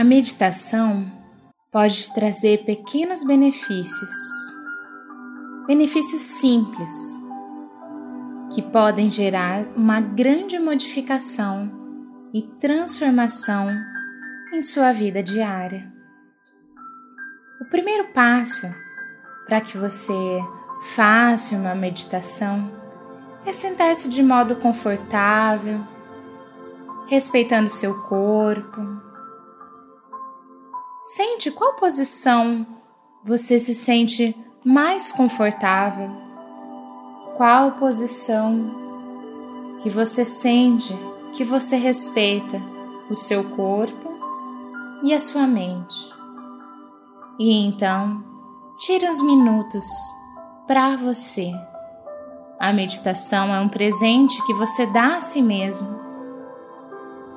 A meditação pode trazer pequenos benefícios, benefícios simples, que podem gerar uma grande modificação e transformação em sua vida diária. O primeiro passo para que você faça uma meditação é sentar-se de modo confortável, respeitando seu corpo. Sente qual posição você se sente mais confortável. Qual posição que você sente que você respeita o seu corpo e a sua mente. E então, tire uns minutos para você. A meditação é um presente que você dá a si mesmo.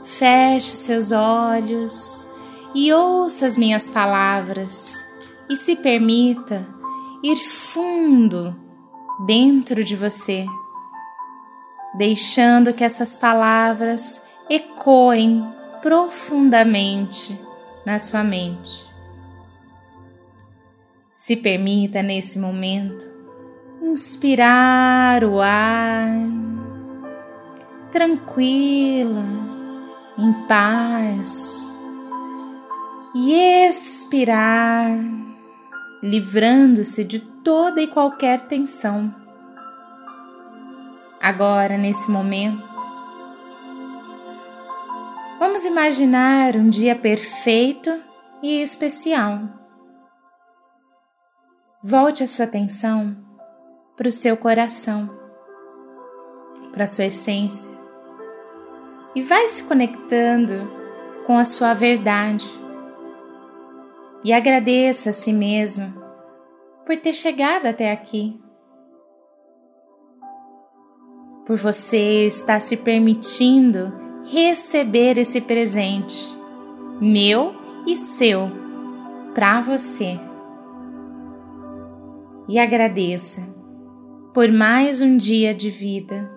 Feche seus olhos e ouça as minhas palavras e se permita ir fundo dentro de você, deixando que essas palavras ecoem profundamente na sua mente. Se permita nesse momento inspirar o ar tranquila, em paz, e expirar, livrando-se de toda e qualquer tensão. Agora, nesse momento, vamos imaginar um dia perfeito e especial. Volte a sua atenção para o seu coração, para a sua essência e vai se conectando com a sua verdade. E agradeça a si mesmo por ter chegado até aqui. Por você estar se permitindo receber esse presente, meu e seu, para você. E agradeça por mais um dia de vida.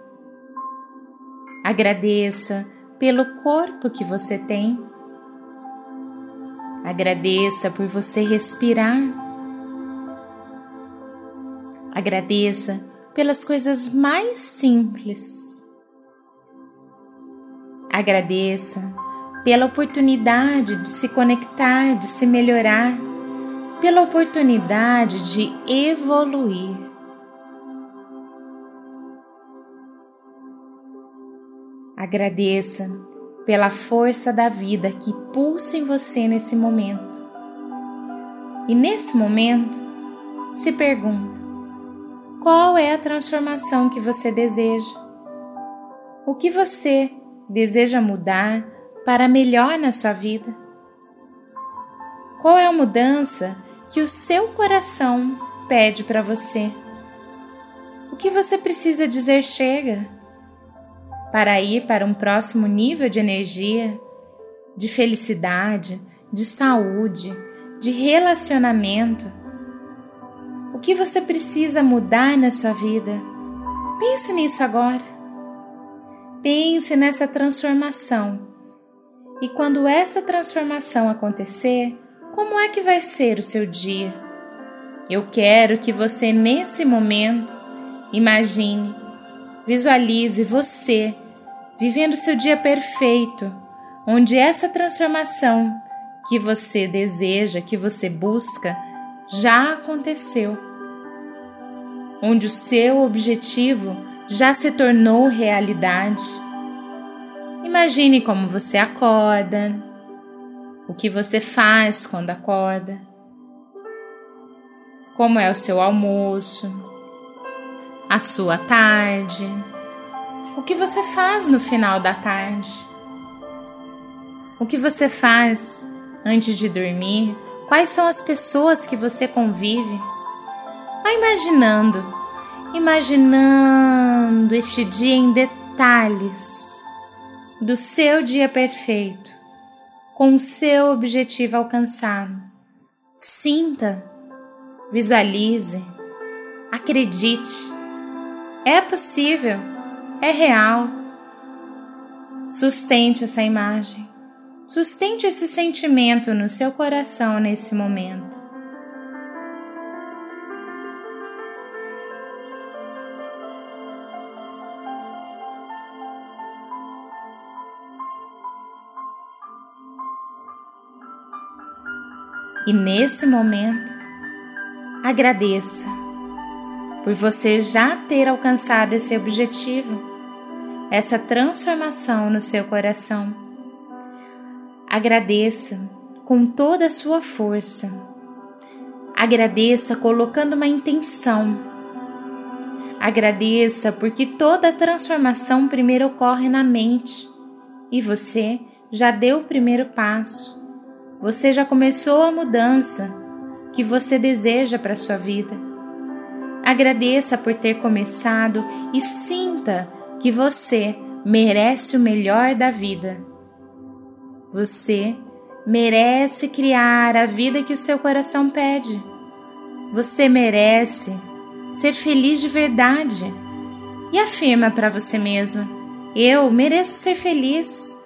Agradeça pelo corpo que você tem. Agradeça por você respirar. Agradeça pelas coisas mais simples. Agradeça pela oportunidade de se conectar, de se melhorar, pela oportunidade de evoluir. Agradeça pela força da vida que pulsa em você nesse momento. E nesse momento, se pergunta: qual é a transformação que você deseja? O que você deseja mudar para melhor na sua vida? Qual é a mudança que o seu coração pede para você? O que você precisa dizer chega? Para ir para um próximo nível de energia, de felicidade, de saúde, de relacionamento. O que você precisa mudar na sua vida? Pense nisso agora. Pense nessa transformação. E quando essa transformação acontecer, como é que vai ser o seu dia? Eu quero que você, nesse momento, imagine Visualize você vivendo seu dia perfeito, onde essa transformação que você deseja, que você busca, já aconteceu. Onde o seu objetivo já se tornou realidade. Imagine como você acorda, o que você faz quando acorda, como é o seu almoço, a sua tarde, o que você faz no final da tarde, o que você faz antes de dormir, quais são as pessoas que você convive. Vai imaginando, imaginando este dia em detalhes do seu dia perfeito, com o seu objetivo alcançado. Sinta, visualize, acredite é possível, é real. Sustente essa imagem, Sustente esse sentimento no seu coração nesse momento. E nesse momento, agradeça por você já ter alcançado esse objetivo, essa transformação no seu coração. Agradeça com toda a sua força. Agradeça colocando uma intenção. Agradeça porque toda transformação primeiro ocorre na mente e você já deu o primeiro passo. Você já começou a mudança que você deseja para sua vida. Agradeça por ter começado e sinta que você merece o melhor da vida. Você merece criar a vida que o seu coração pede. Você merece ser feliz de verdade. E afirma para você mesma: eu mereço ser feliz.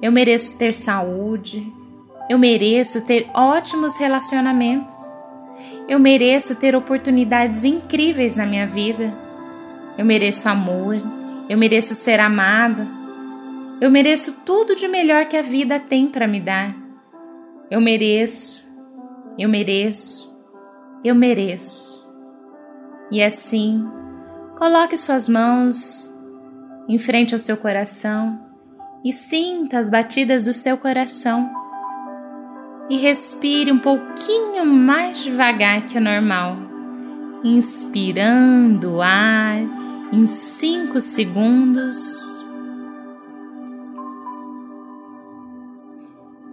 Eu mereço ter saúde, eu mereço ter ótimos relacionamentos. Eu mereço ter oportunidades incríveis na minha vida. Eu mereço amor. Eu mereço ser amado. Eu mereço tudo de melhor que a vida tem para me dar. Eu mereço. Eu mereço. Eu mereço. E assim, coloque suas mãos em frente ao seu coração e sinta as batidas do seu coração e respire um pouquinho mais devagar que o normal, inspirando o ar em 5 segundos.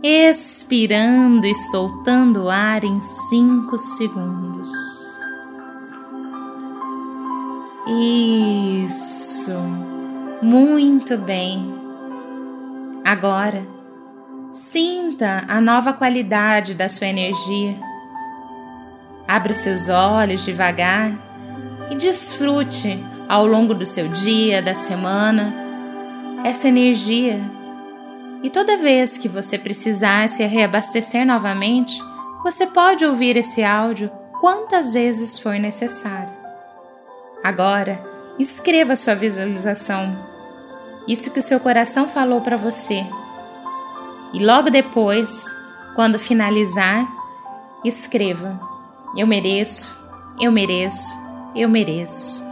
Expirando e soltando o ar em 5 segundos. Isso, muito bem. Agora, Sinta a nova qualidade da sua energia. Abra seus olhos devagar e desfrute ao longo do seu dia, da semana, essa energia. E toda vez que você precisar se reabastecer novamente, você pode ouvir esse áudio quantas vezes for necessário. Agora, escreva sua visualização. Isso que o seu coração falou para você e logo depois, quando finalizar, escreva: Eu mereço, eu mereço, eu mereço.